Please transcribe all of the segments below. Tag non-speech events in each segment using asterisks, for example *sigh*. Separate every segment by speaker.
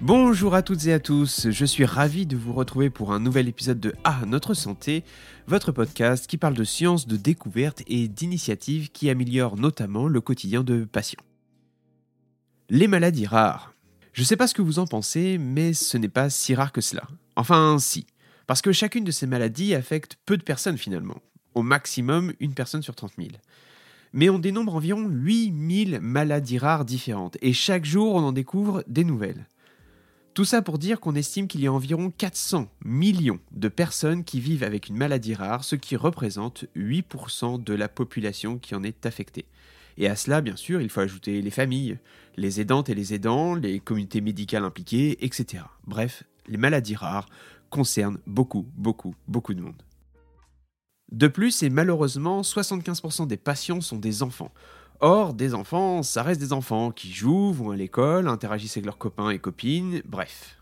Speaker 1: Bonjour à toutes et à tous, je suis ravi de vous retrouver pour un nouvel épisode de Ah, notre santé, votre podcast qui parle de sciences, de découvertes et d'initiatives qui améliorent notamment le quotidien de patients. Les maladies rares. Je sais pas ce que vous en pensez, mais ce n'est pas si rare que cela. Enfin, si. Parce que chacune de ces maladies affecte peu de personnes finalement. Au maximum, une personne sur 30 000 mais on dénombre environ 8000 maladies rares différentes, et chaque jour on en découvre des nouvelles. Tout ça pour dire qu'on estime qu'il y a environ 400 millions de personnes qui vivent avec une maladie rare, ce qui représente 8% de la population qui en est affectée. Et à cela, bien sûr, il faut ajouter les familles, les aidantes et les aidants, les communautés médicales impliquées, etc. Bref, les maladies rares concernent beaucoup, beaucoup, beaucoup de monde. De plus, et malheureusement, 75% des patients sont des enfants. Or, des enfants, ça reste des enfants qui jouent, vont à l'école, interagissent avec leurs copains et copines, bref.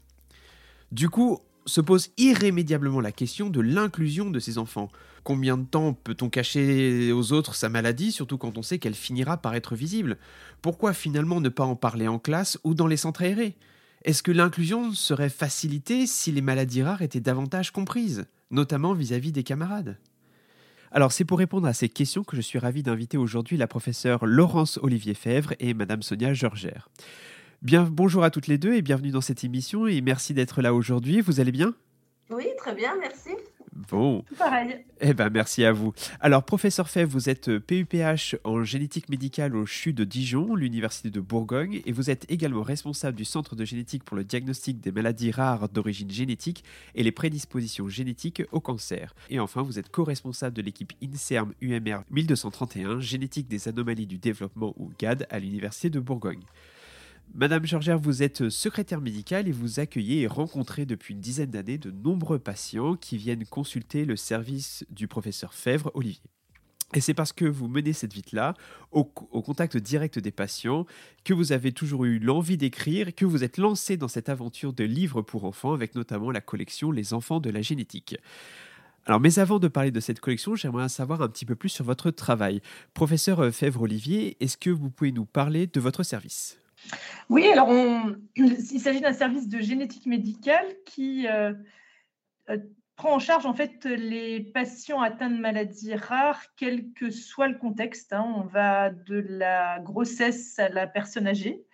Speaker 1: Du coup, se pose irrémédiablement la question de l'inclusion de ces enfants. Combien de temps peut-on cacher aux autres sa maladie, surtout quand on sait qu'elle finira par être visible? Pourquoi finalement ne pas en parler en classe ou dans les centres aérés? Est-ce que l'inclusion serait facilitée si les maladies rares étaient davantage comprises, notamment vis-à-vis des camarades? Alors c'est pour répondre à ces questions que je suis ravi d'inviter aujourd'hui la professeure Laurence Olivier Fèvre et Madame Sonia Georgère. Bien, bonjour à toutes les deux et bienvenue dans cette émission et merci d'être là aujourd'hui. Vous allez bien?
Speaker 2: Oui, très bien, merci.
Speaker 1: Bon.
Speaker 2: Pareil.
Speaker 1: Eh ben, merci à vous. Alors, professeur Fèvre, vous êtes PUPH en génétique médicale au CHU de Dijon, l'Université de Bourgogne, et vous êtes également responsable du Centre de génétique pour le diagnostic des maladies rares d'origine génétique et les prédispositions génétiques au cancer. Et enfin, vous êtes co-responsable de l'équipe INSERM UMR 1231, génétique des anomalies du développement ou GAD à l'Université de Bourgogne. Madame Georgère, vous êtes secrétaire médicale et vous accueillez et rencontrez depuis une dizaine d'années de nombreux patients qui viennent consulter le service du professeur Fèvre Olivier. Et c'est parce que vous menez cette vie-là, au, contact direct des patients, que vous avez toujours eu l'envie d'écrire, que vous êtes lancé dans cette aventure de livres pour enfants, avec notamment la collection Les enfants de la génétique. Alors, mais avant de parler de cette collection, j'aimerais savoir un petit peu plus sur votre travail. Professeur Fèvre-Olivier, est-ce que vous pouvez nous parler de votre service?
Speaker 2: Oui, alors *clears throat* il s'agit d'un service de génétique médicale qui euh, euh, prend en charge en fait les patients atteints de maladies rares, quel que soit le contexte. Hein. On va de la grossesse à la personne âgée,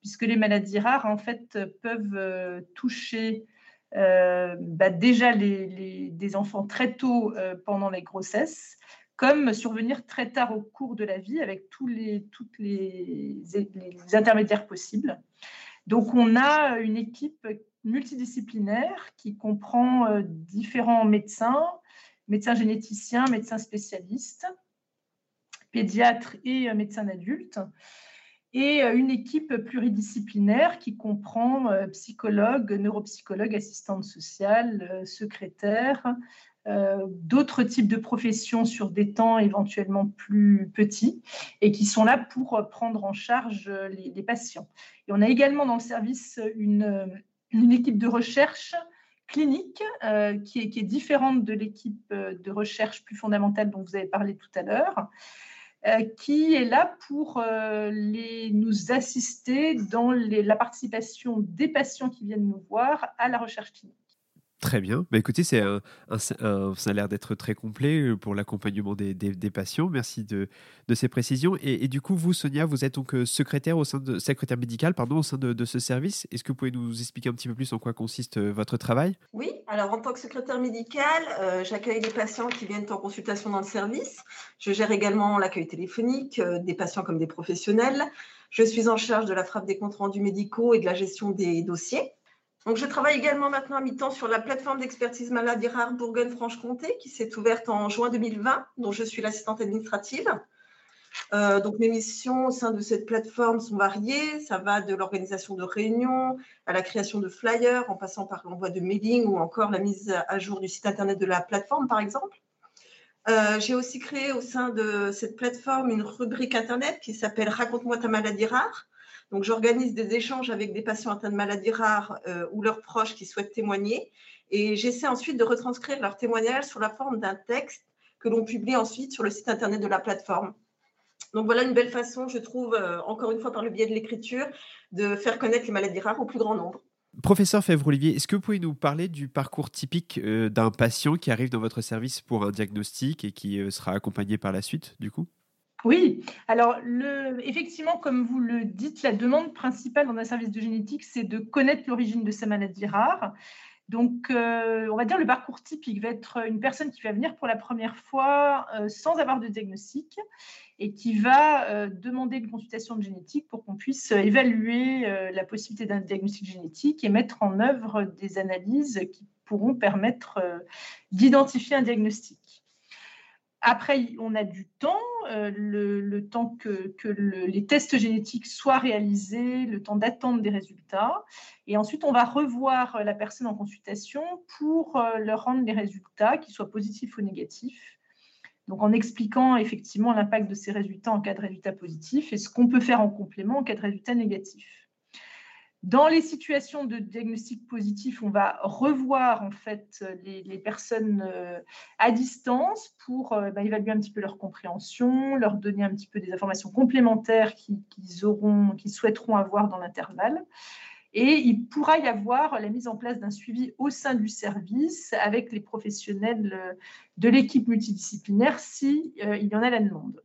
Speaker 2: puisque les maladies rares en fait peuvent euh, toucher bah, déjà des enfants très tôt pendant les grossesses comme survenir très tard au cours de la vie avec tous les, toutes les, intermédiaires possibles. Donc, on a une équipe multidisciplinaire qui comprend euh, différents médecins, médecins généticiens, médecins spécialistes, pédiatres et euh, médecins adultes, et euh, une équipe pluridisciplinaire qui comprend psychologues, neuropsychologues, assistantes sociales, secrétaires, euh, d'autres types de professions sur des temps éventuellement plus petits et qui sont là pour prendre en charge les, patients. Et on a également dans le service une, une équipe de recherche clinique euh, qui, est, différente de l'équipe de recherche plus fondamentale dont vous avez parlé tout à l'heure, euh, qui est là pour les, nous assister dans la participation des patients qui viennent nous voir à la recherche clinique.
Speaker 1: Très bien. Bah, écoutez, c'est un, ça a l'air d'être très complet euh, pour l'accompagnement des, patients. Merci de, ces précisions. Et, du coup, vous, Sonia, vous êtes donc euh, secrétaire, au sein de, secrétaire médicale pardon, au sein de, de ce service. Est-ce que vous pouvez nous expliquer un petit peu plus en quoi consiste euh, votre travail?
Speaker 3: Oui, alors en tant que secrétaire médicale, j'accueille les patients qui viennent en consultation dans le service. Je gère également l'accueil téléphonique des patients comme des professionnels. Je suis en charge de la frappe des comptes rendus médicaux et de la gestion des dossiers. Donc, je travaille également maintenant à mi-temps sur la plateforme d'expertise maladie rare Bourgogne-Franche-Comté qui s'est ouverte en juin 2020, dont je suis l'assistante administrative. Euh, donc, mes missions au sein de cette plateforme sont variées. Ça va de l'organisation de réunions à la création de flyers, en passant par l'envoi de mailing ou encore la mise à jour du site internet de la plateforme, par exemple. Euh, j'ai aussi créé au sein de cette plateforme une rubrique internet qui s'appelle Raconte-moi ta maladie rare, donc, j'organise des échanges avec des patients atteints de maladies rares euh, ou leurs proches qui souhaitent témoigner. Et j'essaie ensuite de retranscrire leur témoignage sous la forme d'un texte que l'on publie ensuite sur le site internet de la plateforme. Donc voilà une belle façon, je trouve, euh, encore une fois par le biais de l'écriture, de faire connaître les maladies rares au plus grand nombre.
Speaker 1: Professeur Fèvre-Olivier, est-ce que vous pouvez nous parler du parcours typique d'un patient qui arrive dans votre service pour un diagnostic et qui sera accompagné par la suite, du coup?
Speaker 2: Oui, alors effectivement, comme vous le dites, la demande principale dans un service de génétique, c'est de connaître l'origine de sa maladie rare. Donc, euh, on va dire le parcours typique va être une personne qui va venir pour la première fois euh, sans avoir de diagnostic et qui va euh, demander une consultation de génétique pour qu'on puisse évaluer la possibilité d'un diagnostic génétique et mettre en œuvre des analyses qui pourront permettre d'identifier un diagnostic. Après, on a du temps, euh, le, temps que, les tests génétiques soient réalisés, le temps d'attendre des résultats. Et ensuite, on va revoir la personne en consultation pour euh, leur rendre les résultats, qu'ils soient positifs ou négatifs. Donc, en expliquant effectivement l'impact de ces résultats en cas de résultat positif et ce qu'on peut faire en complément en cas de résultat négatif. Dans les situations de diagnostic positif, on va revoir en fait les, personnes euh, à distance pour euh, bah, évaluer un petit peu leur compréhension, leur donner un petit peu des informations complémentaires qu'ils auront, qu'ils souhaiteront avoir dans l'intervalle. Et il pourra y avoir la mise en place d'un suivi au sein du service avec les professionnels euh, de l'équipe multidisciplinaire si il y en a la demande.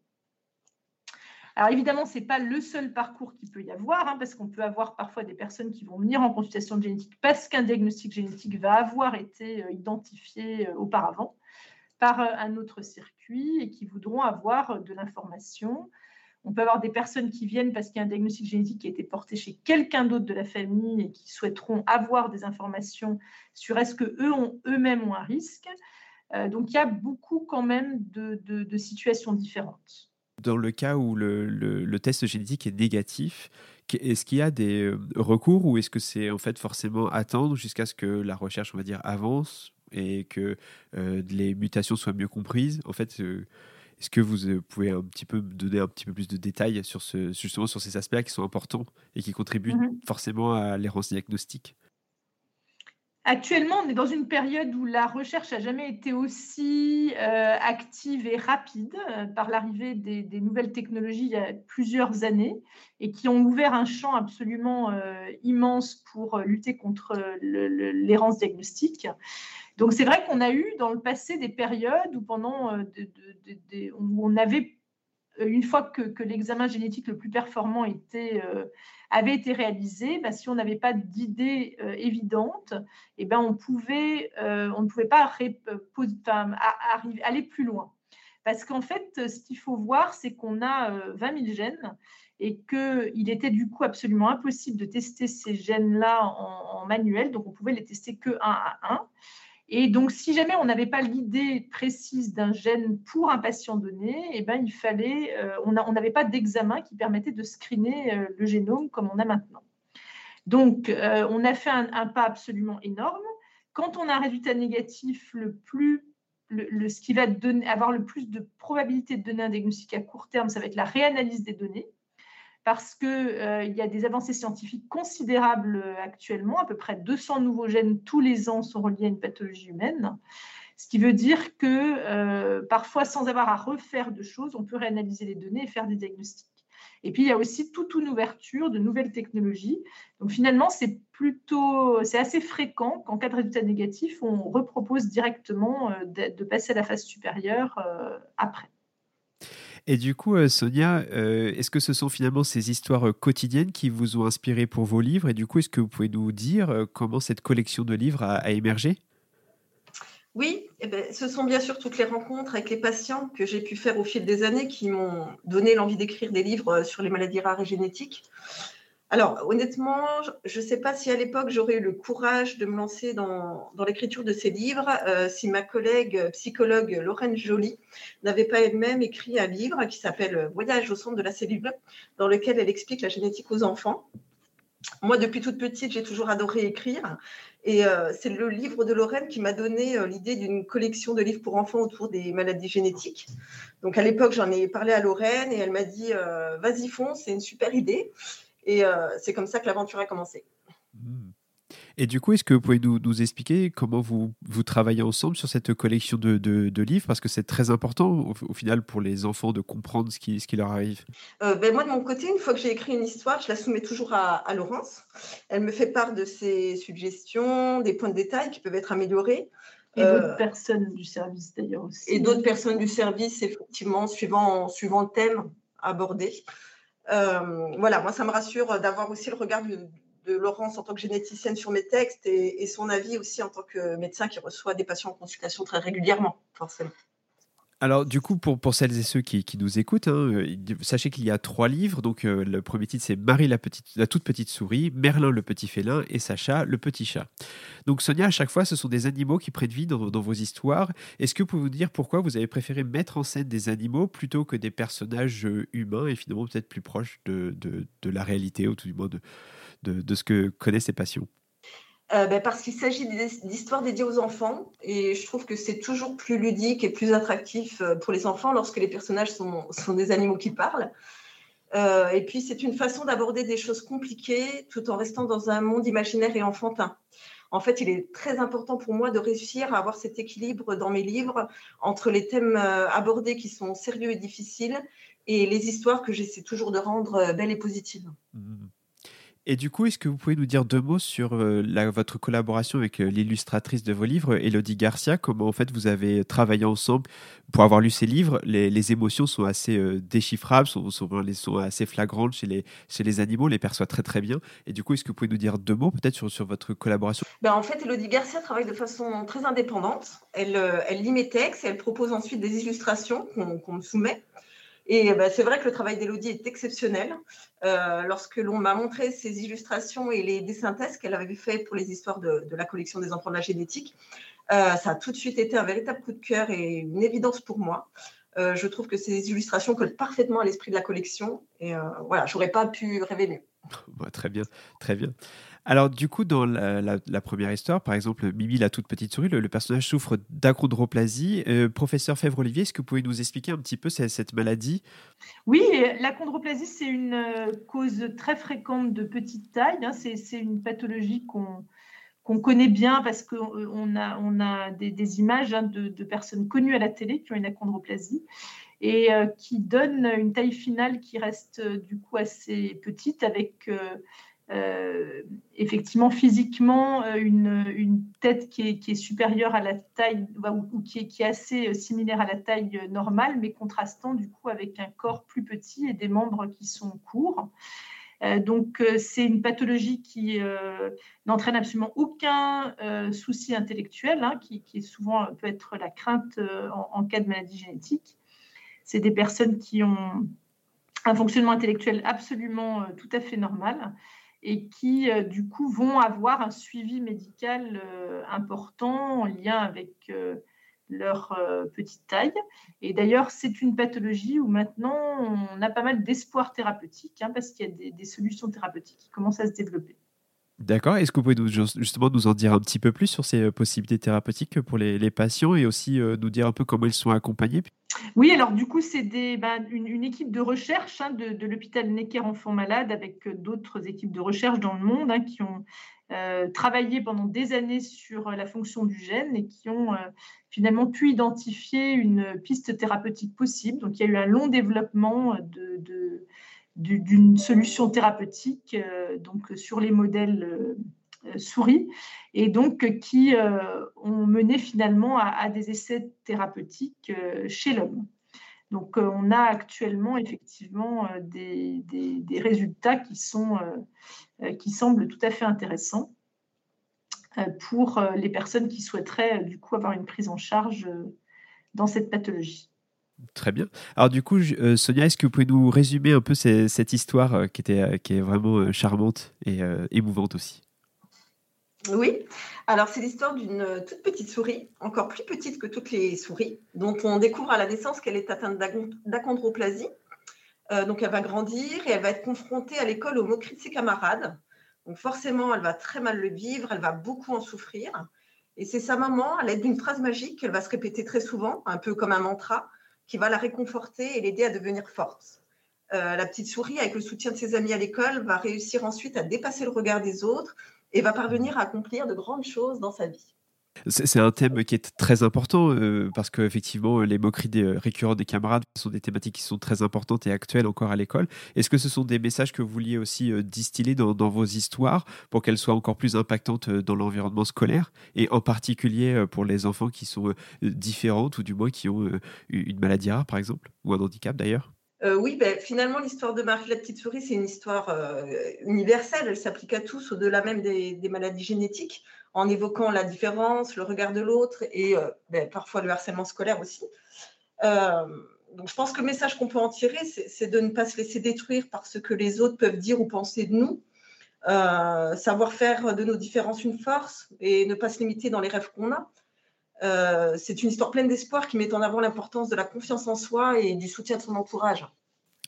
Speaker 2: Alors évidemment, ce n'est pas le seul parcours qu'il peut y avoir, hein, parce qu'on peut avoir parfois des personnes qui vont venir en consultation génétique parce qu'un diagnostic génétique va avoir été euh, identifié euh, auparavant par euh, un autre circuit et qui voudront avoir de l'information. On peut avoir des personnes qui viennent parce qu'il y a un diagnostic génétique qui a été porté chez quelqu'un d'autre de la famille et qui souhaiteront avoir des informations sur est-ce que eux ont eux-mêmes ont un risque. donc il y a beaucoup quand même de situations différentes.
Speaker 1: Dans le cas où le, test génétique est négatif, est-ce qu'il y a des euh, recours ou est-ce que c'est en fait forcément attendre jusqu'à ce que la recherche, on va dire, avance et que euh, les mutations soient mieux comprises? En fait, euh, est-ce que vous pouvez un petit peu donner un petit peu plus de détails sur ce, justement sur ces aspects qui sont importants et qui contribuent mmh forcément à l'errance diagnostique
Speaker 2: Actuellement, on est dans une période où la recherche n'a jamais été aussi euh, active et rapide euh, par l'arrivée des, nouvelles technologies il y a plusieurs années et qui ont ouvert un champ absolument euh, immense pour lutter contre l'errance diagnostique. Donc c'est vrai qu'on a eu dans le passé des périodes où pendant où on avait une fois que, l'examen génétique le plus performant euh, avait été réalisé, ben, si on n'avait pas d'idée euh, évidente, eh ben, on, euh, ne pouvait pas aller plus loin. Parce qu'en fait, ce qu'il faut voir, c'est qu'on a 20 000 gènes et qu'il était du coup absolument impossible de tester ces gènes-là en, en, manuel, donc on pouvait les tester que un à un. Et donc, si jamais on n'avait pas l'idée précise d'un gène pour un patient donné, eh ben, il fallait, euh, on n'avait pas d'examen qui permettait de screener euh, le génome comme on a maintenant. Donc, euh, on a fait un, pas absolument énorme. Quand on a un résultat négatif, le plus, le, ce qui va donner, avoir le plus de probabilité de donner un diagnostic à court terme, ça va être la réanalyse des données parce qu'il euh, y a des avancées scientifiques considérables euh, actuellement. À peu près 200 nouveaux gènes tous les ans sont reliés à une pathologie humaine. Ce qui veut dire que euh, parfois, sans avoir à refaire de choses, on peut réanalyser les données et faire des diagnostics. Et puis, il y a aussi toute une ouverture de nouvelles technologies. Donc, finalement, c'est plutôt, c'est assez fréquent qu'en cas de résultat négatif, on repropose directement de, passer à la phase supérieure après.
Speaker 1: Et du coup, euh, Sonia, euh, est-ce que ce sont finalement ces histoires euh, quotidiennes qui vous ont inspiré pour vos livres? Et du coup, est-ce que vous pouvez nous dire comment cette collection de livres a, émergé?
Speaker 3: Oui, eh ben, ce sont bien sûr toutes les rencontres avec les patients que j'ai pu faire au fil des années qui m'ont donné l'envie d'écrire des livres sur les maladies rares et génétiques. Alors, honnêtement, je ne sais pas si à l'époque j'aurais eu le courage de me lancer dans, l'écriture de ces livres, euh, si ma collègue psychologue Lorraine Joly n'avait pas elle-même écrit un livre qui s'appelle Voyage au centre de la cellule, dans lequel elle explique la génétique aux enfants. Moi, depuis toute petite, j'ai toujours adoré écrire. Et euh, c'est le livre de Lorraine qui m'a donné euh, l'idée d'une collection de livres pour enfants autour des maladies génétiques. Donc à l'époque, j'en ai parlé à Lorraine et elle m'a dit Vas-y, fonce, c'est une super idée. Et euh, c'est comme ça que l'aventure a commencé.
Speaker 1: Hmm. Et du coup, est-ce que vous pouvez nous, nous expliquer comment vous, vous, travaillez ensemble sur cette collection de, de, livres? Parce que c'est très important au, final pour les enfants de comprendre ce qui, ce qui leur arrive.
Speaker 3: Euh, ben moi, de mon côté, une fois que j'ai écrit une histoire, je la soumets toujours à, à, Laurence. Elle me fait part de ses suggestions, des points de détail qui peuvent être améliorés.
Speaker 2: Et d'autres euh, personnes du service d'ailleurs aussi.
Speaker 3: Et d'autres personnes du service, effectivement, suivant, suivant le thème abordé. Euh, voilà, moi, ça me rassure d'avoir aussi le regard de, Laurence en tant que généticienne sur mes textes et, son avis aussi en tant que médecin qui reçoit des patients en consultation très régulièrement, forcément.
Speaker 1: Alors, du coup, pour, pour celles et ceux qui, qui nous écoutent, hein, euh, sachez qu'il y a trois livres. Donc, euh, le premier titre, c'est Marie la, petite, la toute petite souris, Merlin le petit félin et Sacha le petit chat. Donc, Sonia, à chaque fois, ce sont des animaux qui prennent vie dans, dans vos histoires. Est-ce que vous pouvez vous dire pourquoi vous avez préféré mettre en scène des animaux plutôt que des personnages euh, humains et finalement peut-être plus proches de, de, de, la réalité, ou tout du moins de, de, ce que connaissent les patients
Speaker 3: euh, ben, parce qu'il s'agit d'histoires dédiées aux enfants et je trouve que c'est toujours plus ludique et plus attractif euh, pour les enfants lorsque les personnages sont, des animaux qui parlent. Euh, et puis c'est une façon d'aborder des choses compliquées tout en restant dans un monde imaginaire et enfantin. En fait, il est très important pour moi de réussir à avoir cet équilibre dans mes livres entre les thèmes abordés qui sont sérieux et difficiles et les histoires que j'essaie toujours de rendre belles et positives. Mmh.
Speaker 1: Et du coup, est-ce que vous pouvez nous dire deux mots sur euh, votre collaboration avec euh, l'illustratrice de vos livres, Elodie Garcia? Comment en fait vous avez travaillé ensemble pour avoir lu ces livres? Les, émotions sont assez euh, déchiffrables, sont, sont, assez flagrantes chez les, animaux, on les perçoit très très bien. Et du coup, est-ce que vous pouvez nous dire deux mots peut-être sur, votre collaboration?
Speaker 3: Ben, En fait, Elodie Garcia travaille de façon très indépendante. Elle, elle lit mes textes et elle propose ensuite des illustrations qu'on me soumet. Et bah, c'est vrai que le travail d'Elodie est exceptionnel. Euh, lorsque l'on m'a montré ces illustrations et les dessins qu'elle avait fait pour les histoires de, la collection des enfants de la génétique, euh, ça a tout de suite été un véritable coup de cœur et une évidence pour moi. Euh, je trouve que ces illustrations collent parfaitement à l'esprit de la collection et voilà, j'aurais pas pu rêver mieux. *laughs*
Speaker 1: Bah, très bien, très bien. Alors, du coup, dans la, première histoire, par exemple, Mimi, la toute petite souris, le, personnage souffre d'achondroplasie. Euh, professeur Fèvre-Olivier, est-ce que vous pouvez nous expliquer un petit peu cette, maladie?
Speaker 2: Oui, l'achondroplasie, c'est une euh, cause très fréquente de petite taille. Hein. C'est une pathologie qu'on connaît bien parce qu'on a, on a des, images hein, de, personnes connues à la télé qui ont une achondroplasie et euh, qui donne une taille finale qui reste du coup assez petite avec euh, effectivement physiquement euh, une, tête qui est, supérieure à la taille ou, qui, est, assez euh, similaire à la taille normale, mais contrastant du coup avec un corps plus petit et des membres qui sont courts. donc c'est une pathologie qui n'entraîne absolument aucun souci intellectuel, hein, qui, est souvent peut être la crainte en, cas de maladie génétique. C'est des personnes qui ont un fonctionnement intellectuel absolument tout à fait normal et qui, euh, du coup, vont avoir un suivi médical euh, important en lien avec euh, leur petite taille. Et d'ailleurs, c'est une pathologie où maintenant, on a pas mal d'espoir thérapeutique, hein, parce qu'il y a des, des, solutions thérapeutiques qui commencent à se développer.
Speaker 1: D'accord. Est-ce que vous pouvez nous, justement nous en dire un petit peu plus sur ces euh, possibilités thérapeutiques pour les, patients et aussi euh, nous dire un peu comment ils sont accompagnés?
Speaker 2: Oui, alors du coup, c'est ben, une, équipe de recherche hein, de, l'hôpital Necker Enfants Malades avec euh, d'autres équipes de recherche dans le monde hein, qui ont travaillé pendant des années sur la fonction du gène et qui ont finalement pu identifier une piste thérapeutique possible. Donc, il y a eu un long développement de d'une solution thérapeutique euh, donc sur les modèles euh, souris et donc qui euh, ont mené finalement à, des essais thérapeutiques chez l'homme. Donc on a actuellement effectivement des, résultats qui, qui semblent tout à fait intéressants pour les personnes qui souhaiteraient du coup avoir une prise en charge dans cette pathologie.
Speaker 1: Très bien. Alors du coup, euh, Sonia, est-ce que vous pouvez nous résumer un peu cette histoire euh, qui, était, euh, qui est vraiment charmante et émouvante aussi?
Speaker 3: Oui. Alors c'est l'histoire d'une toute petite souris, encore plus petite que toutes les souris, dont on découvre à la naissance qu'elle est atteinte d'achondroplasie. donc elle va grandir et elle va être confrontée à l'école aux moqueries de ses camarades. Donc forcément, elle va très mal le vivre, elle va beaucoup en souffrir. Et c'est sa maman, à l'aide d'une phrase magique qu'elle va se répéter très souvent, un peu comme un mantra, qui va la réconforter et l'aider à devenir forte. Euh, la petite souris, avec le soutien de ses amis à l'école, va réussir ensuite à dépasser le regard des autres et va parvenir à accomplir de grandes choses dans sa vie.
Speaker 1: C'est un thème qui est très important euh, parce qu'effectivement, les moqueries des, euh, récurrentes des camarades sont des thématiques qui sont très importantes et actuelles encore à l'école. Est-ce que ce sont des messages que vous vouliez aussi euh, distiller dans, vos histoires pour qu'elles soient encore plus impactantes dans l'environnement scolaire et en particulier pour les enfants qui sont différentes ou du moins qui ont une maladie rare par exemple ou un handicap d'ailleurs?
Speaker 3: Oui, ben, finalement, l'histoire de Marie la petite souris, c'est une histoire universelle. Elle s'applique à tous, au-delà même des, maladies génétiques en évoquant la différence, le regard de l'autre et euh, ben, parfois le harcèlement scolaire aussi. Euh, je pense que le message qu'on peut en tirer, c'est de ne pas se laisser détruire par ce que les autres peuvent dire ou penser de nous, euh, savoir faire de nos différences une force et ne pas se limiter dans les rêves qu'on a. c'est une histoire pleine d'espoir qui met en avant l'importance de la confiance en soi et du soutien de son entourage.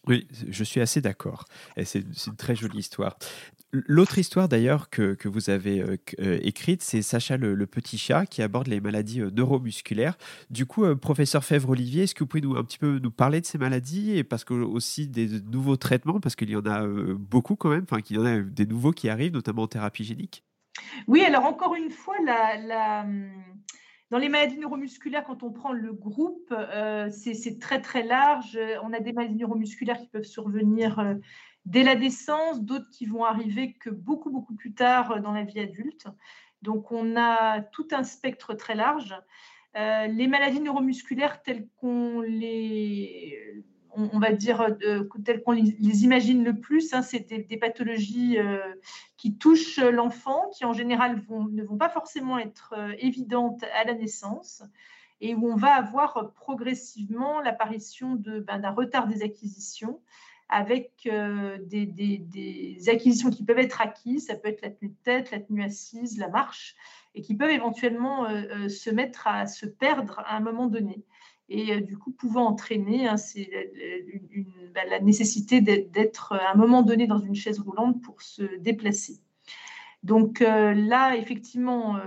Speaker 1: Oui, je suis assez d'accord. C'est une très jolie histoire. L'autre histoire d'ailleurs que, que, vous avez euh, euh, écrite, c'est Sacha le, petit chat qui aborde les maladies euh, neuromusculaires. Du coup, professeur Fèvre-Olivier, est-ce que vous pouvez nous, un petit peu nous parler de ces maladies et parce que aussi des nouveaux traitements, parce qu'il y en a beaucoup quand même, enfin qu'il y en a des nouveaux qui arrivent, notamment en thérapie génique
Speaker 2: Oui, alors encore une fois, la, hum, dans les maladies neuromusculaires, quand on prend le groupe, c'est très très large. On a des maladies neuromusculaires qui peuvent survenir dès la naissance, d'autres qui vont arriver que beaucoup, beaucoup plus tard dans la vie adulte. Donc, on a tout un spectre très large. Euh, les maladies neuromusculaires telles qu'on les, on, va dire, euh, telles qu'on les, imagine le plus, hein, c'est des, pathologies euh, qui touchent l'enfant, qui en général ne vont pas forcément être évidentes à la naissance et où on va avoir progressivement l'apparition ben, d'un retard des acquisitions avec euh, des, acquisitions qui peuvent être acquises, ça peut être la tenue de tête, la tenue assise, la marche, et qui peuvent éventuellement euh, euh, se mettre à se perdre à un moment donné. Et du coup, pouvant entraîner hein, c'est bah, la nécessité d'être à un moment donné dans une chaise roulante pour se déplacer. Donc là, effectivement,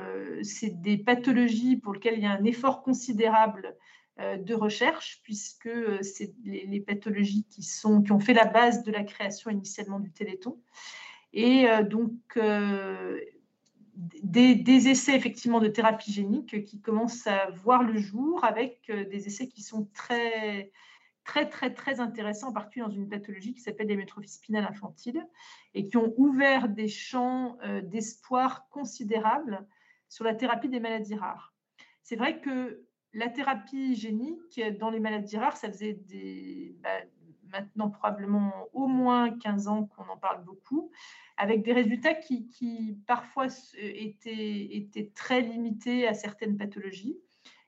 Speaker 2: c'est des pathologies pour lesquelles il y a un effort considérable euh, de recherche, puisque euh, c'est les, pathologies qui, sont, qui ont fait la base de la création initialement du Téléthon. Et euh, des, essais effectivement de thérapie génique qui commencent à voir le jour avec des essais qui sont très, très, très, très intéressants, en particulier dans une pathologie qui s'appelle l'hémétrophie spinale infantile, et qui ont ouvert des champs d'espoir considérables sur la thérapie des maladies rares. C'est vrai que la thérapie génique dans les maladies rares, ça faisait bah, maintenant probablement au moins 15 ans qu'on en parle beaucoup, avec des résultats qui, parfois étaient, étaient, très limités à certaines pathologies.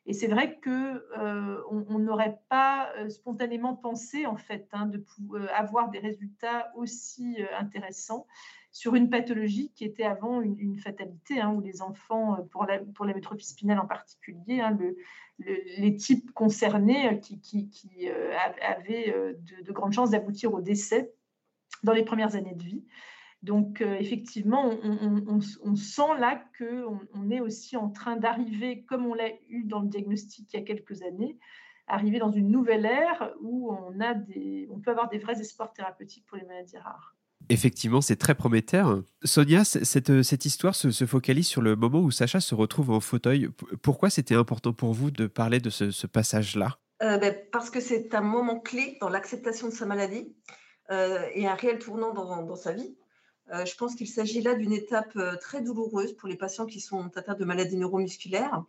Speaker 2: Et c'est vrai que euh, n'aurait pas euh, spontanément pensé en fait hein, euh, avoir des résultats aussi intéressants sur une pathologie qui était avant une, fatalité, hein, où les enfants, pour la, pour spinale en particulier, hein, le, les types concernés qui, avaient de, grandes chances d'aboutir au décès dans les premières années de vie. Donc, euh, effectivement, on, sent là qu'on on est aussi en train d'arriver, comme on l'a eu dans le diagnostic il y a quelques années, arriver dans une nouvelle ère où on, a des, on peut avoir des vrais espoirs thérapeutiques pour les maladies rares.
Speaker 1: Effectivement, c'est très prometteur. Sonia, cette, cette histoire se, focalise sur le moment où Sacha se retrouve en fauteuil. Pourquoi c'était important pour vous de parler de ce, passage-là?
Speaker 3: Euh, ben, Parce que c'est un moment clé dans l'acceptation de sa maladie euh, et un réel tournant dans, dans sa vie. Euh, je pense qu'il s'agit là d'une étape euh, très douloureuse pour les patients qui sont atteints de maladies neuromusculaires.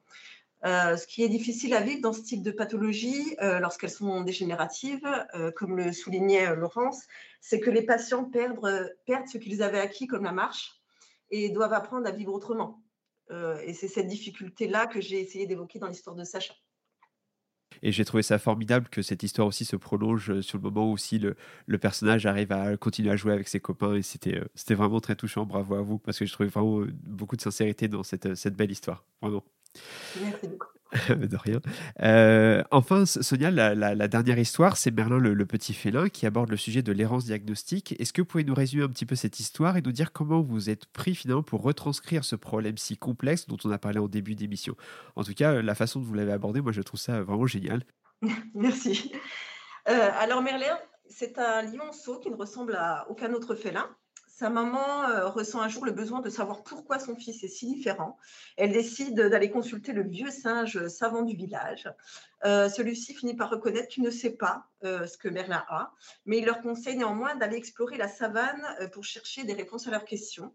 Speaker 3: Euh, ce qui est difficile à vivre dans ce type de pathologie, lorsqu'elles sont dégénératives, comme le soulignait Laurence, c'est que les patients perdent, perdent ce qu'ils avaient acquis, comme la marche, et doivent apprendre à vivre autrement. et c'est cette difficulté-là que j'ai essayé d'évoquer dans l'histoire de Sacha.
Speaker 1: Et j'ai trouvé ça formidable que cette histoire aussi se prolonge euh, sur le moment où aussi le, le personnage arrive à continuer à jouer avec ses copains. Et c'était, euh, vraiment très touchant. Bravo à vous, parce que je trouvais vraiment euh, beaucoup de sincérité dans cette, cette belle histoire. Vraiment.
Speaker 3: Merci beaucoup. *laughs*
Speaker 1: de rien. Euh, enfin, Sonia, la, dernière histoire, c'est Merlin le, petit félin qui aborde le sujet de l'errance diagnostique. Est-ce que vous pouvez nous résumer un petit peu cette histoire et nous dire comment vous êtes pris finalement pour retranscrire ce problème si complexe dont on a parlé en début d'émission? En tout cas, la façon dont vous l'avez abordé, moi je trouve ça vraiment génial. *laughs*
Speaker 3: Merci. Euh, alors Merlin, c'est un lionceau qui ne ressemble à aucun autre félin. Sa maman euh, ressent un jour le besoin de savoir pourquoi son fils est si différent. Elle décide d'aller consulter le vieux singe savant du village. Euh, celui-ci finit par reconnaître qu'il ne sait pas euh, ce que Merlin a, mais il leur conseille néanmoins d'aller explorer la savane pour chercher des réponses à leurs questions.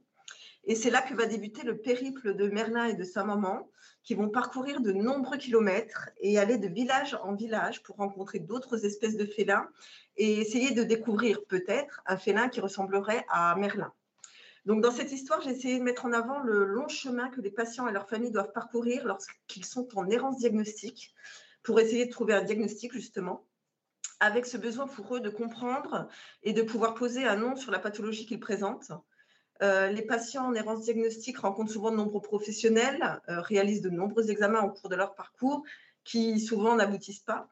Speaker 3: Et c'est là que va débuter le périple de Merlin et de sa maman, qui vont parcourir de nombreux kilomètres et aller de village en village pour rencontrer d'autres espèces de félins et essayer de découvrir peut-être un félin qui ressemblerait à Merlin. Donc dans cette histoire, j'ai essayé de mettre en avant le long chemin que les patients et leurs familles doivent parcourir lorsqu'ils sont en errance diagnostique pour essayer de trouver un diagnostic justement avec ce besoin pour eux de comprendre et de pouvoir poser un nom sur la pathologie qu'ils présentent euh, les patients en errance diagnostique rencontrent souvent de nombreux professionnels, euh, réalisent de nombreux examens au cours de leur parcours qui souvent n'aboutissent pas.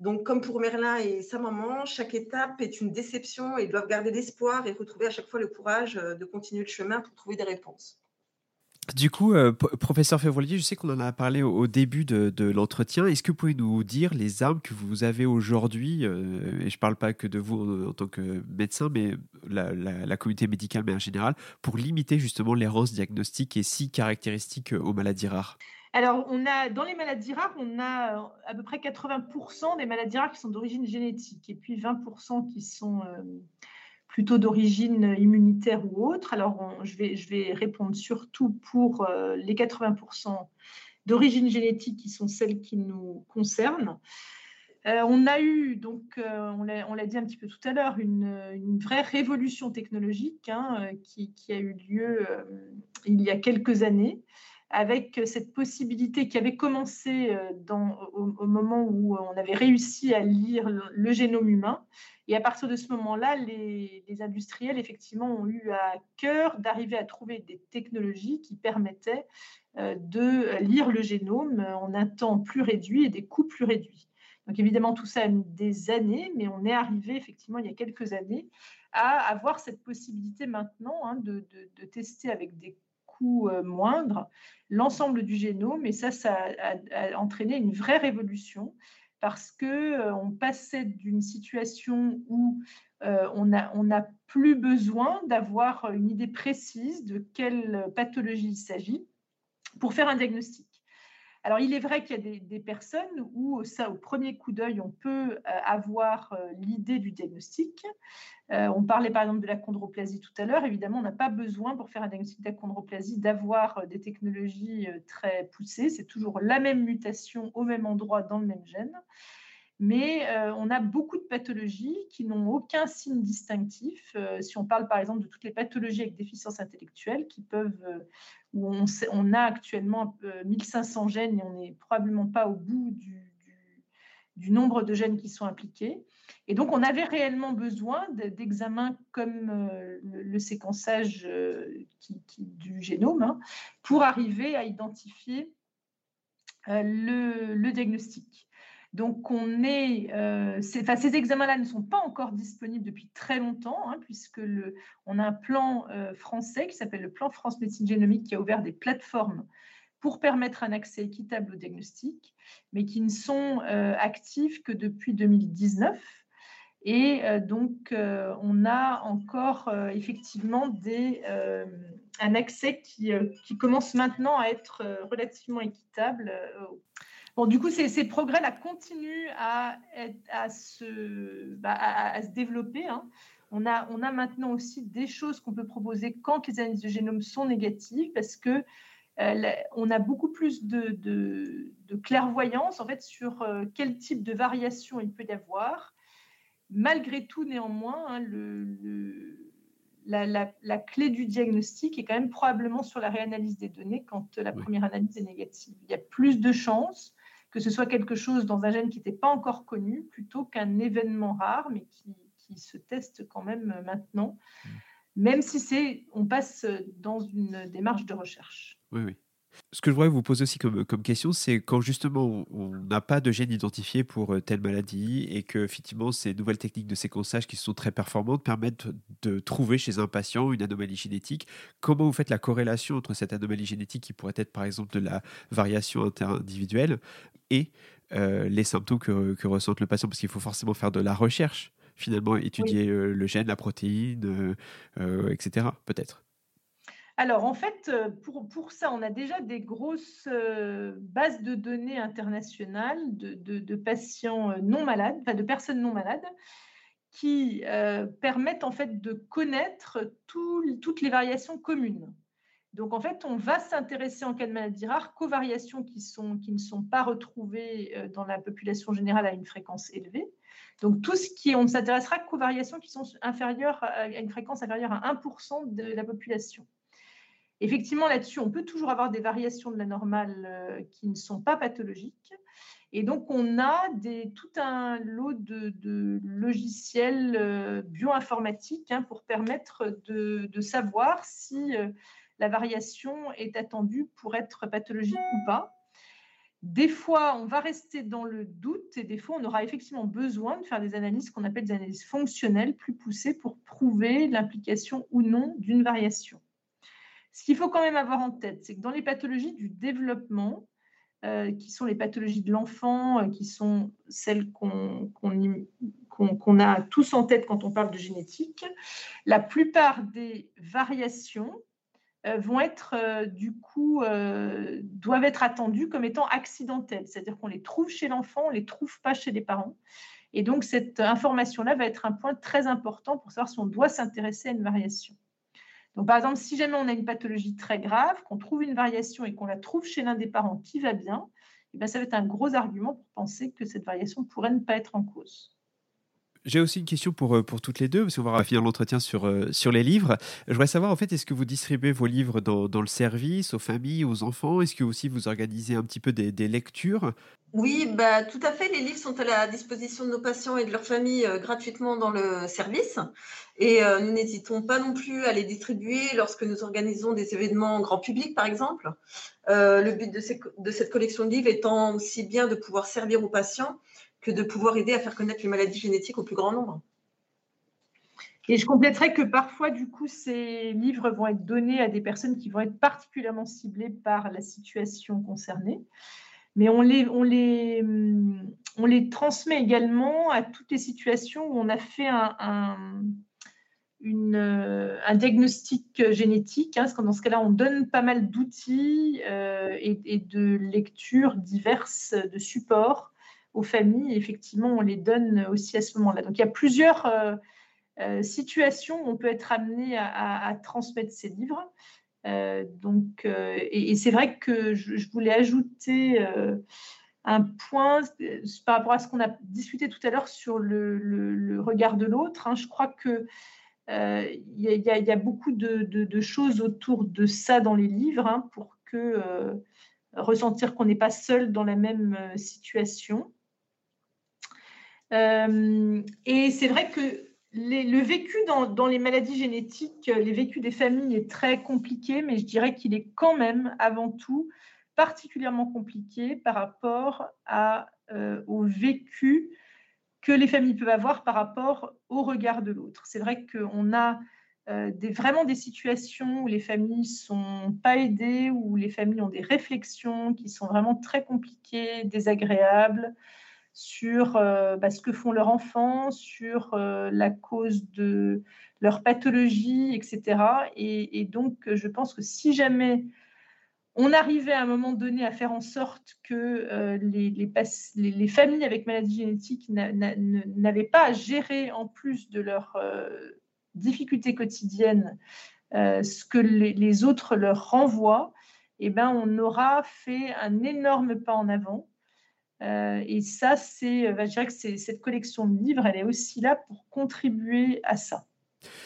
Speaker 3: Donc, comme pour Merlin et sa maman, chaque étape est une déception et ils doivent garder l'espoir et retrouver à chaque fois le courage euh, de continuer le chemin pour trouver des réponses.
Speaker 1: Du coup, euh, professeur Février, je sais qu'on en a parlé au, début de, l'entretien. Est-ce que vous pouvez nous dire les armes que vous avez aujourd'hui euh, Et je ne parle pas que de vous en, tant que médecin, mais la, communauté médicale, mais en général, pour limiter justement l'errance diagnostique et si caractéristique aux maladies rares?
Speaker 2: Alors, on a, dans les maladies rares, on a euh, à peu près 80% des maladies rares qui sont d'origine génétique et puis 20% qui sont plutôt d'origine immunitaire ou autre. Alors, je, vais, répondre surtout pour euh, les 80% d'origine génétique qui sont celles qui nous concernent. Euh, on a eu, donc, euh, on l'a dit un petit peu tout à l'heure, une, vraie révolution technologique hein, qui, a eu lieu il y a quelques années avec cette possibilité qui avait commencé au, moment où on avait réussi à lire le génome humain et à partir de ce moment-là, les, industriels, effectivement, ont eu à cœur d'arriver à trouver des technologies qui permettaient euh, de lire le génome en un temps plus réduit et des coûts plus réduits. Donc évidemment, tout ça a mis des années, mais on est arrivé effectivement il y a quelques années à avoir cette possibilité maintenant hein, de, tester avec des coûts euh, moindres l'ensemble du génome. Et ça, ça a entraîné une vraie révolution parce que euh, on passait d'une situation où euh, on n'a plus besoin d'avoir une idée précise de quelle pathologie il s'agit pour faire un diagnostic. Alors, il est vrai qu'il y a des, personnes où, ça, au premier coup d'œil, on peut euh, avoir euh, l'idée du diagnostic. Euh, on parlait par exemple de la chondroplasie tout à l'heure. Évidemment, on n'a pas besoin pour faire un diagnostic de la chondroplasie d'avoir des technologies très poussées. C'est toujours la même mutation au même endroit dans le même gène mais euh, on a beaucoup de pathologies qui n'ont aucun signe distinctif. Euh, si on parle par exemple de toutes les pathologies avec déficience intellectuelle, qui peuvent, euh, où on, a actuellement 1500 gènes et on n'est probablement pas au bout du, nombre de gènes qui sont impliqués. Et donc, on avait réellement besoin d'examens comme le, séquençage du génome hein, pour arriver à identifier le diagnostic. Donc, euh, ces examens-là ne sont pas encore disponibles depuis très longtemps, hein, puisque on a un plan euh, français qui s'appelle le plan France Médecine Génomique qui a ouvert des plateformes pour permettre un accès équitable au diagnostic, mais qui ne sont euh, actifs que depuis 2019. Et donc, on a encore effectivement un accès qui, commence maintenant à être relativement équitable Bon, du coup, ces, progrès-là continuent à, à, se, bah, à, se développer. Hein. On, a, on a maintenant aussi des choses qu'on peut proposer quand les analyses de génome sont négatives, parce que euh, on a beaucoup plus de, de, clairvoyance en fait sur euh, quel type de variation il peut y avoir. Malgré tout, néanmoins, hein, le, la, la, clé du diagnostic est quand même probablement sur la réanalyse des données quand la première analyse est négative. Il y a plus de chances que ce soit quelque chose dans un gène qui n'était pas encore connu, plutôt qu'un événement rare, mais qui, se teste quand même maintenant, mm. même si c'est, on passe dans une démarche de recherche.
Speaker 1: Oui, oui. Ce que je voudrais vous poser aussi comme, comme question, c'est quand justement on n'a pas de gène identifié pour euh, telle maladie et que effectivement ces nouvelles techniques de séquençage qui sont très performantes permettent de trouver chez un patient une anomalie génétique. Comment vous faites la corrélation entre cette anomalie génétique qui pourrait être par exemple de la variation interindividuelle et euh, les symptômes que, que, ressent le patient, parce qu'il faut forcément faire de la recherche finalement, étudier le gène, la protéine, etc. Peut-être.
Speaker 2: Alors, en fait, pour, pour, ça, on a déjà des grosses bases de données internationales de, de, patients non malades, enfin de personnes non malades, qui permettent en fait de connaître toutes les variations communes. Donc, en fait, on va s'intéresser en cas de maladie rare qu'aux variations qui, sont, qui ne sont pas retrouvées dans la population générale à une fréquence élevée. Donc, tout ce qui, on s'intéressera qu'aux variations qui sont inférieures à une fréquence inférieure à 1% de la population. Effectivement, là-dessus, on peut toujours avoir des variations de la normale euh, qui ne sont pas pathologiques. Et donc, on a tout un lot de, logiciels euh, bioinformatiques hein, pour permettre de, savoir si euh, la variation est attendue pour être pathologique ou pas. Des fois, on va rester dans le doute et des fois, on aura effectivement besoin de faire des analyses qu'on appelle des analyses fonctionnelles plus poussées pour prouver l'implication ou non d'une variation. Ce qu'il faut quand même avoir en tête, c'est que dans les pathologies du développement, euh, qui sont les pathologies de l'enfant, euh, qui sont celles qu'on a tous en tête quand on parle de génétique, la plupart des variations euh, vont être du coup doivent être attendues comme étant accidentelles, c'est-à-dire qu'on les trouve chez l'enfant, on les trouve pas chez les parents. Et donc cette information-là va être un point très important pour savoir si on doit s'intéresser à une variation. Donc, par exemple, si jamais on a une pathologie très grave, qu'on trouve une variation et qu'on la trouve chez l'un des parents qui va bien, eh bien, ça va être un gros argument pour penser que cette variation pourrait ne pas être en cause.
Speaker 1: J'ai aussi une question pour, euh, pour toutes les deux, parce qu'on va finir l'entretien sur, euh, sur les livres. Je voudrais savoir, en fait, est-ce que vous distribuez vos livres dans, dans le service, aux familles, aux enfants? Est-ce que aussi vous organisez un petit peu des, des lectures?
Speaker 3: Oui, bah, tout à fait. Les livres sont à la disposition de nos patients et de leurs familles euh, gratuitement dans le service. Et nous n'hésitons pas non plus à les distribuer lorsque nous organisons des événements grand public, par exemple. le but de, de cette collection de livres étant aussi bien de pouvoir servir aux patients que de pouvoir aider à faire connaître les maladies génétiques au plus grand nombre.
Speaker 2: Et je compléterai que parfois, du coup, ces livres vont être donnés à des personnes qui vont être particulièrement ciblées par la situation concernée. Mais on les, on les, on les transmet également à toutes les situations où on a fait un, une, un diagnostic génétique. Hein, parce que dans ce cas-là, on donne pas mal d'outils euh, et, et, de lectures diverses, de supports aux familles. Effectivement, on les donne aussi à ce moment-là. Donc, il y a plusieurs euh, euh, situations où on peut être amené à, transmettre ces livres. Euh, donc, et, c'est vrai que je, voulais ajouter un point par rapport à ce qu'on a discuté tout à l'heure sur le, regard de l'autre. Hein. je crois que il y, a beaucoup de, choses autour de ça dans les livres hein, pour que ressentir qu'on n'est pas seul dans la même situation. Euh, et c'est vrai que le vécu dans, les maladies génétiques, les vécus des familles est très compliqué, mais je dirais qu'il est quand même avant tout particulièrement compliqué par rapport euh, au vécu que les familles peuvent avoir par rapport au regard de l'autre. C'est vrai qu'on a euh, vraiment des situations où les familles sont pas aidées, où les familles ont des réflexions qui sont vraiment très compliquées, désagréables, sur euh, bah, ce que font leurs enfants, sur euh, la cause de leur pathologie, etc. Et, donc, je pense que si jamais on arrivait à un moment donné à faire en sorte que euh, les, les, familles avec maladies génétiques n'avaient pas à gérer en plus de leurs difficultés quotidiennes ce que les, autres leur renvoient, eh ben, on aura fait un énorme pas en avant. Euh, et ça, c'est, euh, bah, je dirais que cette collection de livres, elle est aussi là pour contribuer à ça.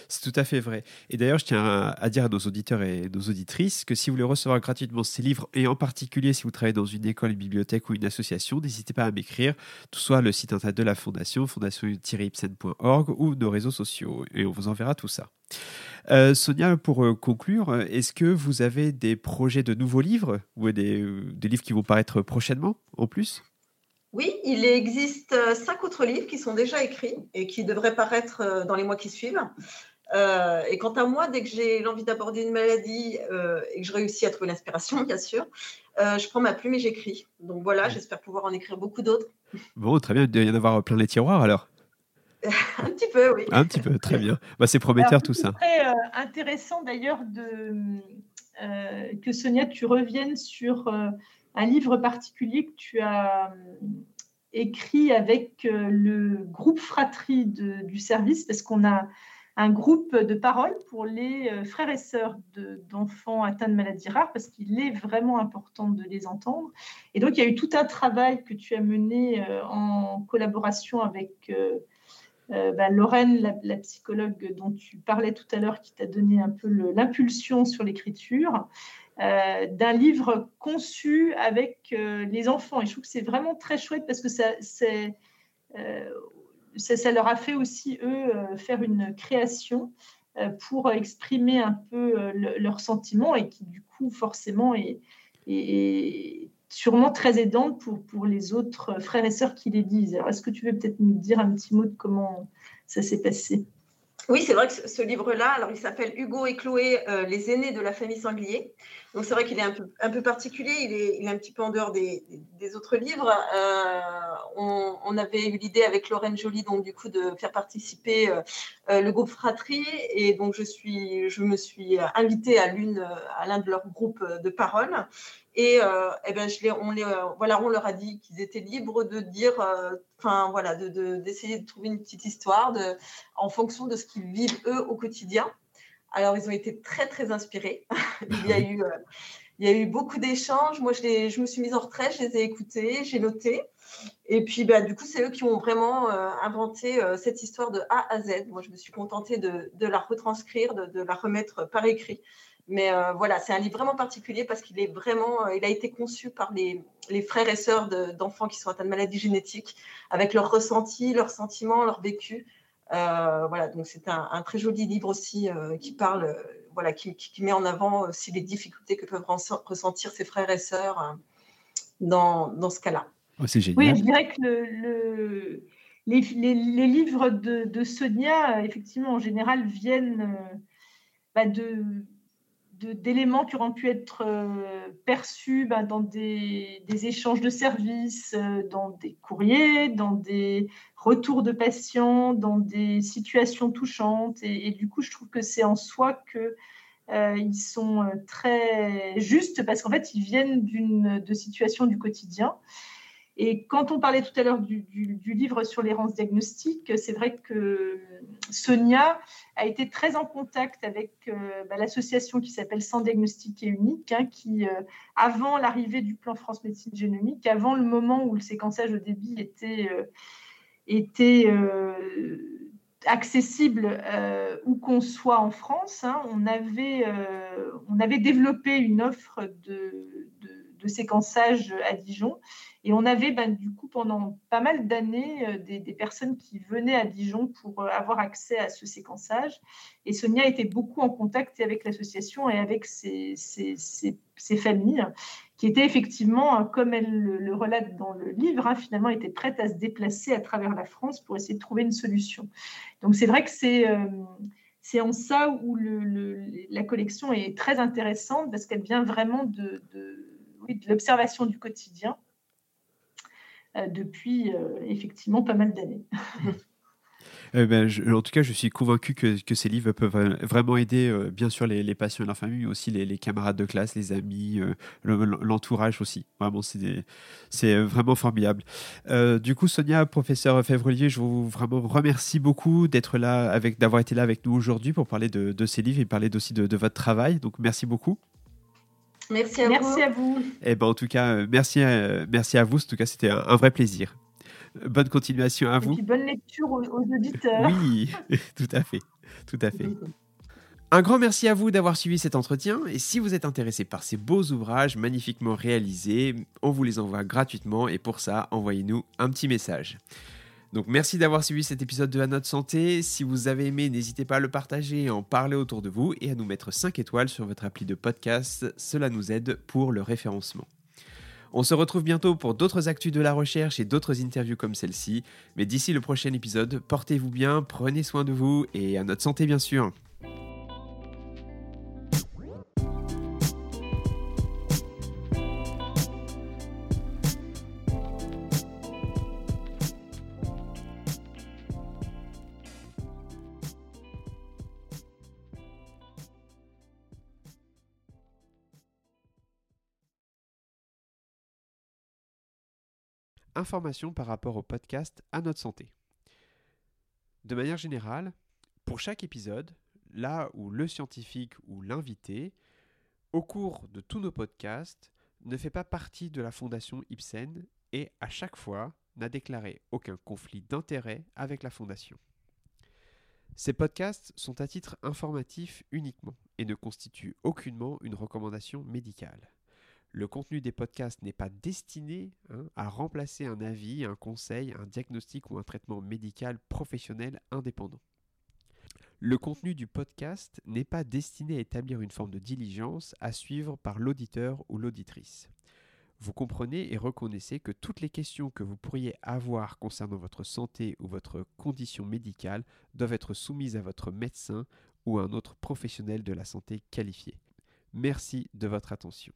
Speaker 1: C'est tout à fait vrai. Et d'ailleurs, je tiens à, dire à nos auditeurs et nos auditrices que si vous voulez recevoir gratuitement ces livres, et en particulier si vous travaillez dans une école, une bibliothèque ou une association, n'hésitez pas à m'écrire, tout soit le site internet de la fondation, fondation-ipsen.org ou nos réseaux sociaux, et on vous enverra tout ça. Euh, Sonia, pour conclure, est-ce que vous avez des projets de nouveaux livres ou des livres qui vont paraître prochainement en plus?
Speaker 3: Oui, il existe euh, cinq autres livres qui sont déjà écrits et qui devraient paraître euh, dans les mois qui suivent. Euh, et quant à moi, dès que j'ai l'envie d'aborder une maladie et que je réussis à trouver l'inspiration, bien sûr, je prends ma plume et j'écris. Donc voilà, j'espère pouvoir en écrire beaucoup d'autres.
Speaker 1: Bon, très bien, il doit y en avoir plein les tiroirs alors. *laughs*
Speaker 3: Un petit peu, oui.
Speaker 1: Un petit peu, très bien. Bah, c'est prometteur tout ça.
Speaker 2: C'est très intéressant d'ailleurs de, que Sonia, tu reviennes sur un livre particulier que tu as écrit avec le groupe Fratrie du service, parce qu'on a un groupe de parole pour les euh, frères et sœurs d'enfants atteints de maladies rares parce qu'il est vraiment important de les entendre. Et donc, il y a eu tout un travail que tu as mené euh, en collaboration avec euh, bah, Lorraine, la, psychologue dont tu parlais tout à l'heure, qui t'a donné un peu l'impulsion sur l'écriture, d'un livre conçu avec les enfants. Et je trouve que c'est vraiment très chouette parce que ça, c'est ça, leur a fait aussi, eux, euh, faire une création euh, pour exprimer un peu euh, leurs sentiments et qui, du coup, forcément, est, sûrement très aidante pour, pour les autres frères et sœurs qui les disent. Alors, est-ce que tu veux peut-être nous dire un petit mot de comment ça s'est passé?
Speaker 3: Oui, c'est vrai que ce livre-là, alors il s'appelle Hugo et Chloé, les aînés de la famille Sanglier. Donc c'est vrai qu'il est un peu, un peu particulier, il est, un petit peu en dehors des, des autres livres. Euh, on, avait eu l'idée avec Lorraine Joly, donc du coup, de faire participer euh, euh, le groupe Fratrie. Et donc je, suis, je me suis invitée à l'un de leurs groupes de parole. Et, eh ben, je on, leur a dit qu'ils étaient libres de dire, enfin voilà, d'essayer de, de, trouver une petite histoire de, en fonction de ce qu'ils vivent eux au quotidien. Alors, ils ont été très, très inspirés. *laughs* il, y a eu, euh, il y a eu beaucoup d'échanges. Moi, je, je, me suis mise en retrait, je les ai écoutés, j'ai noté. Et puis, bah, du coup, c'est eux qui ont vraiment euh, inventé euh, cette histoire de A à Z. Moi, je me suis contentée de, de la retranscrire, de, de, la remettre par écrit. Mais voilà, c'est un livre vraiment particulier parce qu'il est vraiment, il a été conçu par les, les frères et sœurs d'enfants qui sont atteints de maladies génétiques, avec leurs ressentis, leurs sentiments, leur vécu. Euh, voilà, donc c'est un, très joli livre aussi euh, qui parle, euh, voilà, qui, met en avant aussi les difficultés que peuvent ressentir ses frères et sœurs dans, dans ce cas-là.
Speaker 1: Oh, c'est génial.
Speaker 2: Oui, je dirais que le, les, les, livres de, de, Sonia, effectivement, en général, viennent bah, de d'éléments qui auront pu être euh, perçus ben, dans des, échanges de services, euh, dans des courriers, dans des retours de patients, dans des situations touchantes. Et, du coup, je trouve que c'est en soi que euh, ils sont très justes parce qu'en fait, ils viennent de situations du quotidien. Et quand on parlait tout à l'heure du, livre sur l'errance diagnostique, c'est vrai que Sonia a été très en contact avec euh, bah, l'association qui s'appelle Sans diagnostic et unique, hein, qui, euh, avant l'arrivée du plan France Médecine Génomique, avant le moment où le séquençage au débit était, euh, accessible où qu'on soit en France, hein, on, avait, développé une offre de séquençage à Dijon et on avait ben, du coup pendant pas mal d'années euh, des, personnes qui venaient à Dijon pour euh, avoir accès à ce séquençage. Et Sonia était beaucoup en contact avec l'association et avec ses, familles, qui étaient effectivement, comme elle le, relate dans le livre, hein, finalement étaient prêtes à se déplacer à travers la France pour essayer de trouver une solution. Donc c'est vrai que c'est... Euh, en ça où la collection est très intéressante parce qu'elle vient vraiment de, l'observation du quotidien euh, depuis euh, effectivement pas mal d'années. *laughs*
Speaker 1: Eh ben, en tout cas, je suis convaincu que, ces livres peuvent vraiment aider, euh, bien sûr, les, patients et leur famille, mais aussi les, camarades de classe, les amis, l'entourage aussi. Vraiment, c'est vraiment formidable. du coup, Sonia, professeur Février, je vous vraiment remercie beaucoup d'être là, d'avoir été là avec nous aujourd'hui pour parler de, de, ces livres et parler aussi de, de votre travail. Donc, merci beaucoup.
Speaker 3: Merci à
Speaker 2: merci vous. À vous.
Speaker 1: Et eh ben, en tout cas, euh, merci à, merci à vous. En tout cas, c'était un, vrai plaisir. Bonne continuation à vous.
Speaker 2: Et bonne lecture aux, auditeurs.
Speaker 1: Oui, *laughs* tout à fait. Tout à fait. Un grand merci à vous d'avoir suivi cet entretien et si vous êtes intéressé par ces beaux ouvrages magnifiquement réalisés, on vous les envoie gratuitement et pour ça, envoyez-nous un petit message. Donc merci d'avoir suivi cet épisode de À Notre Santé. Si vous avez aimé, n'hésitez pas à le partager, à en parler autour de vous et à nous mettre 5 étoiles sur votre appli de podcast. Cela nous aide pour le référencement. On se retrouve bientôt pour d'autres actus de la recherche et d'autres interviews comme celle-ci. Mais d'ici le prochain épisode, portez-vous bien, prenez soin de vous et à notre santé bien sûr. Informations par rapport au podcast À notre santé. De manière générale, pour chaque épisode, là où le scientifique ou l'invité, au cours de tous nos podcasts, ne fait pas partie de la fondation Ibsen et à chaque fois n'a déclaré aucun conflit d'intérêt avec la fondation. Ces podcasts sont à titre informatif uniquement et ne constituent aucunement une recommandation médicale. Le contenu des podcasts n'est pas destiné hein, à remplacer un avis, un conseil, un diagnostic ou un traitement médical professionnel indépendant. Le contenu du podcast n'est pas destiné à établir une forme de diligence à suivre par l'auditeur ou l'auditrice. Vous comprenez et reconnaissez que toutes les questions que vous pourriez avoir concernant votre santé ou votre condition médicale doivent être soumises à votre médecin ou à un autre professionnel de la santé qualifié. Merci de votre attention.